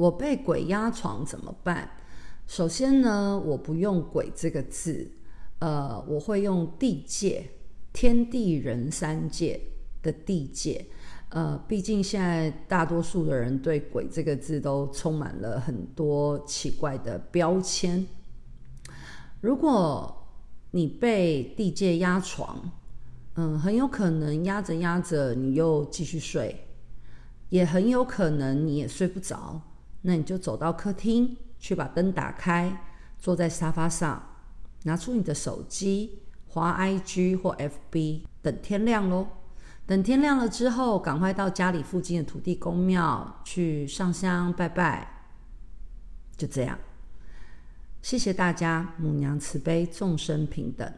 我被鬼压床怎么办？首先呢，我不用“鬼”这个字，呃，我会用地界，天地人三界的地界。呃，毕竟现在大多数的人对“鬼”这个字都充满了很多奇怪的标签。如果你被地界压床，嗯，很有可能压着压着你又继续睡，也很有可能你也睡不着。那你就走到客厅去，把灯打开，坐在沙发上，拿出你的手机，滑 IG 或 FB，等天亮喽。等天亮了之后，赶快到家里附近的土地公庙去上香拜拜。就这样，谢谢大家，母娘慈悲，众生平等。